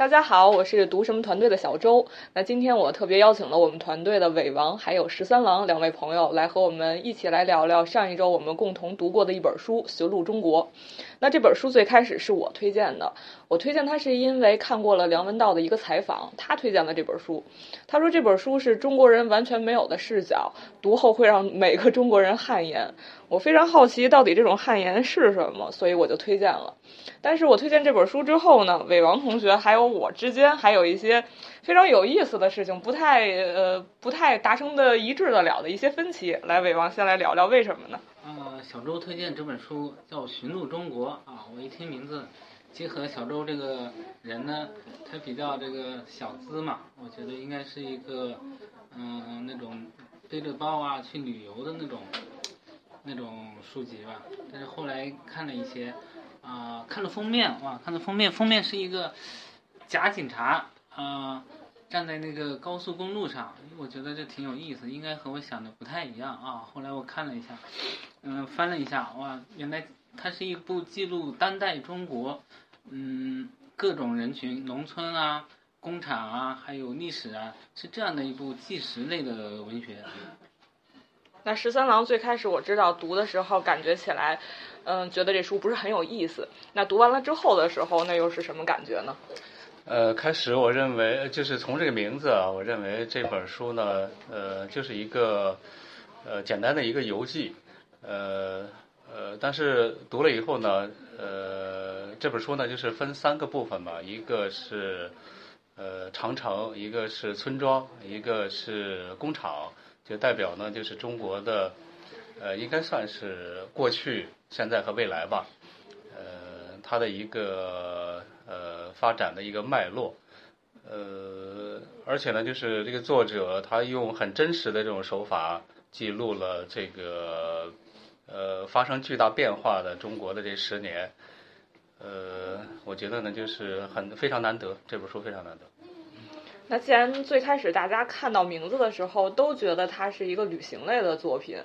大家好，我是读什么团队的小周。那今天我特别邀请了我们团队的伟王还有十三郎两位朋友来和我们一起来聊聊上一周我们共同读过的一本书《寻路中国》。那这本书最开始是我推荐的，我推荐它是因为看过了梁文道的一个采访，他推荐了这本书。他说这本书是中国人完全没有的视角，读后会让每个中国人汗颜。我非常好奇到底这种汗颜是什么，所以我就推荐了。但是我推荐这本书之后呢，伟王同学还有我之间还有一些非常有意思的事情，不太呃不太达成的一致的了的一些分歧。来，伟王先来聊聊为什么呢？呃，小周推荐这本书叫《寻路中国》啊，我一听名字，结合小周这个人呢，他比较这个小资嘛，我觉得应该是一个嗯那种背着包啊去旅游的那种那种书籍吧。但是后来看了一些。啊，看了封面哇，看了封面，封面是一个假警察啊，站在那个高速公路上，我觉得这挺有意思，应该和我想的不太一样啊。后来我看了一下，嗯，翻了一下，哇，原来它是一部记录当代中国，嗯，各种人群，农村啊，工厂啊，还有历史啊，是这样的一部纪实类的文学。那十三郎最开始我知道读的时候，感觉起来。嗯，觉得这书不是很有意思。那读完了之后的时候，那又是什么感觉呢？呃，开始我认为就是从这个名字啊，我认为这本书呢，呃，就是一个呃简单的一个游记，呃呃，但是读了以后呢，呃，这本书呢就是分三个部分吧，一个是呃长城，一个是村庄，一个是工厂，就代表呢就是中国的呃应该算是过去。现在和未来吧，呃，它的一个呃发展的一个脉络，呃，而且呢，就是这个作者他用很真实的这种手法记录了这个呃发生巨大变化的中国的这十年，呃，我觉得呢，就是很非常难得，这本书非常难得。那既然最开始大家看到名字的时候都觉得它是一个旅行类的作品，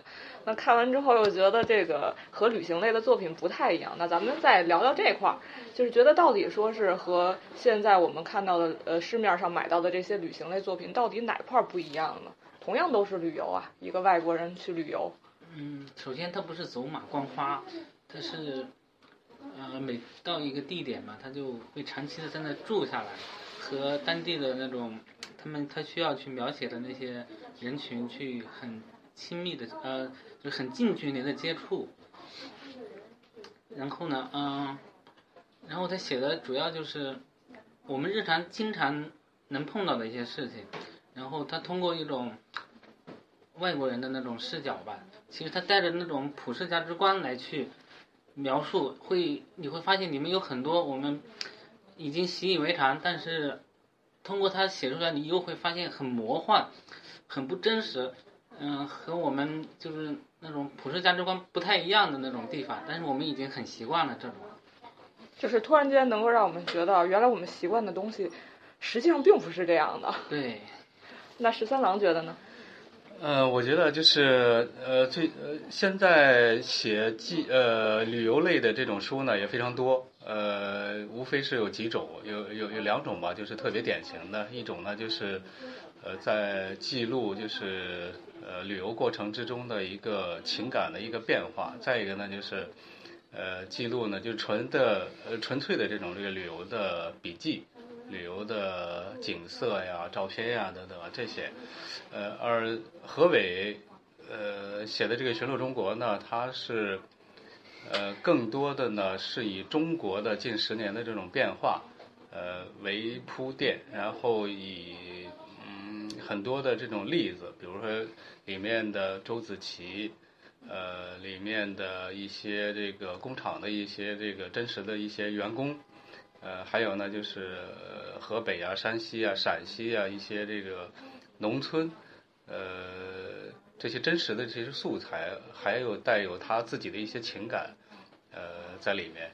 那看完之后又觉得这个和旅行类的作品不太一样。那咱们再聊聊这块儿，就是觉得到底说是和现在我们看到的呃市面上买到的这些旅行类作品到底哪块儿不一样呢？同样都是旅游啊，一个外国人去旅游。嗯，首先他不是走马观花，他是呃每到一个地点嘛，他就会长期的在那住下来。和当地的那种，他们他需要去描写的那些人群去很亲密的呃，就很近距离的接触。然后呢，嗯，然后他写的主要就是我们日常经常能碰到的一些事情。然后他通过一种外国人的那种视角吧，其实他带着那种普世价值观来去描述，会你会发现里面有很多我们。已经习以为常，但是通过他写出来，你又会发现很魔幻，很不真实，嗯，和我们就是那种普世价值观不太一样的那种地方。但是我们已经很习惯了这种，就是突然间能够让我们觉得，原来我们习惯的东西，实际上并不是这样的。对。那十三郎觉得呢？呃，我觉得就是呃，最呃，现在写记呃旅游类的这种书呢也非常多，呃，无非是有几种，有有有两种吧，就是特别典型的，一种呢就是呃在记录就是呃旅游过程之中的一个情感的一个变化，再一个呢就是呃记录呢就纯的呃纯粹的这种这个旅游的笔记。旅游的景色呀、照片呀等等这些，呃，而何伟呃写的这个《寻路中国》呢，它是呃更多的呢是以中国的近十年的这种变化呃为铺垫，然后以嗯很多的这种例子，比如说里面的周子琪，呃里面的一些这个工厂的一些这个真实的一些员工。呃，还有呢，就是河北啊、山西啊、陕西啊一些这个农村，呃，这些真实的这些素材，还有带有他自己的一些情感，呃，在里面，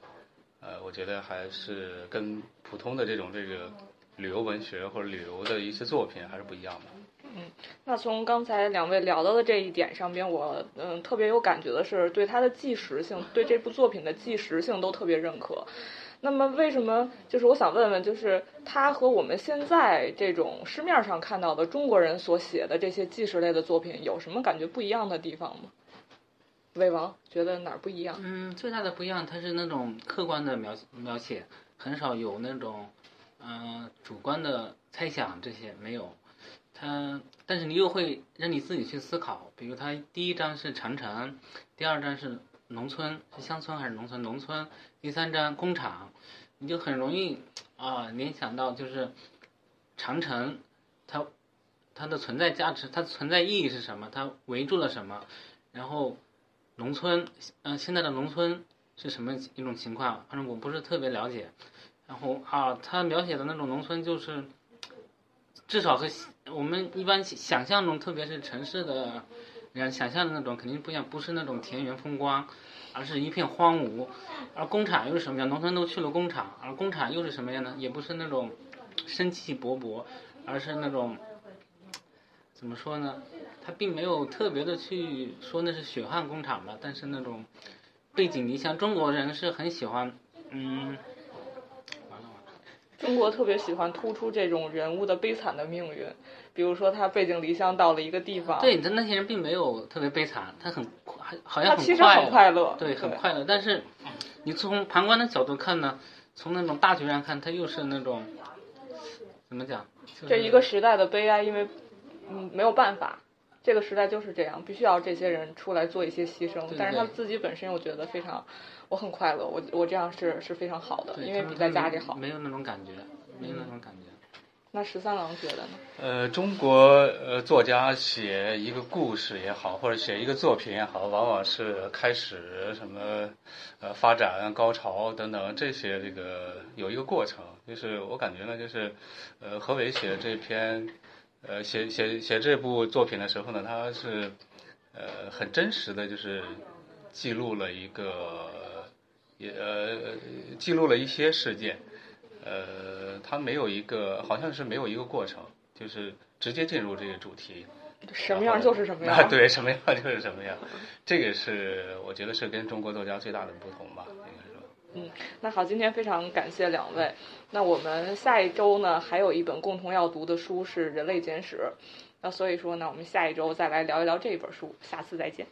呃，我觉得还是跟普通的这种这个旅游文学或者旅游的一些作品还是不一样的。嗯，那从刚才两位聊到的这一点上边，我嗯特别有感觉的是，对他的纪实性，对这部作品的纪实性都特别认可。那么为什么？就是我想问问，就是他和我们现在这种市面上看到的中国人所写的这些纪实类的作品有什么感觉不一样的地方吗？魏王觉得哪儿不一样？嗯，最大的不一样，它是那种客观的描描写，很少有那种嗯、主观的猜想，这些没有。它，但是你又会让你自己去思考，比如它第一章是长城，第二章是农村，是乡村还是农村？农村，第三章工厂，你就很容易啊、联想到就是长城，它它的存在价值，它存在意义是什么？它围住了什么？然后农村，嗯、现在的农村是什么一种情况？反正我不是特别了解。然后啊，他描写的那种农村就是，至少和我们一般想象中，特别是城市的人想象的那种肯定不一样，不是那种田园风光，而是一片荒芜。而工厂又是什么样？农村都去了工厂，而工厂又是什么样呢？也不是那种生气勃勃，而是那种怎么说呢？他并没有特别的去说那是血汗工厂吧，但是那种背井离乡，中国人是很喜欢，嗯，中国特别喜欢突出这种人物的悲惨的命运，比如说他背井离乡到了一个地方，对，但那些人并没有特别悲惨，他很还好像他其实很快乐，对，很快乐。但是你从旁观的角度看呢，从那种大局上看，他又是那种怎么讲？就是、这一个时代的悲哀，因为嗯没有办法，这个时代就是这样，必须要这些人出来做一些牺牲。对但是他们自己本身，我觉得非常，我很快乐，我我这样是是非常好的，因为比在家里好。没有那种感觉，没有那种感觉。那十三郎觉得呢？呃，中国呃作家写一个故事也好，或者写一个作品也好，往往是开始什么呃发展、高潮等等这些这个有一个过程。就是我感觉呢，就是呃何伟写这篇呃写写写这部作品的时候呢，他是呃很真实的，就是记录了一个也呃记录了一些事件。呃，他没有一个，好像是没有一个过程，就是直接进入这个主题。什么样就是什么 样。啊，对，什么样就是什么样，这个是我觉得是跟中国作家最大的不同吧，应该说。嗯那好，今天非常感谢两位。那我们下一周呢，还有一本共同要读的书是《人类简史》。那所以说呢，我们下一周再来聊一聊这本书。下次再见。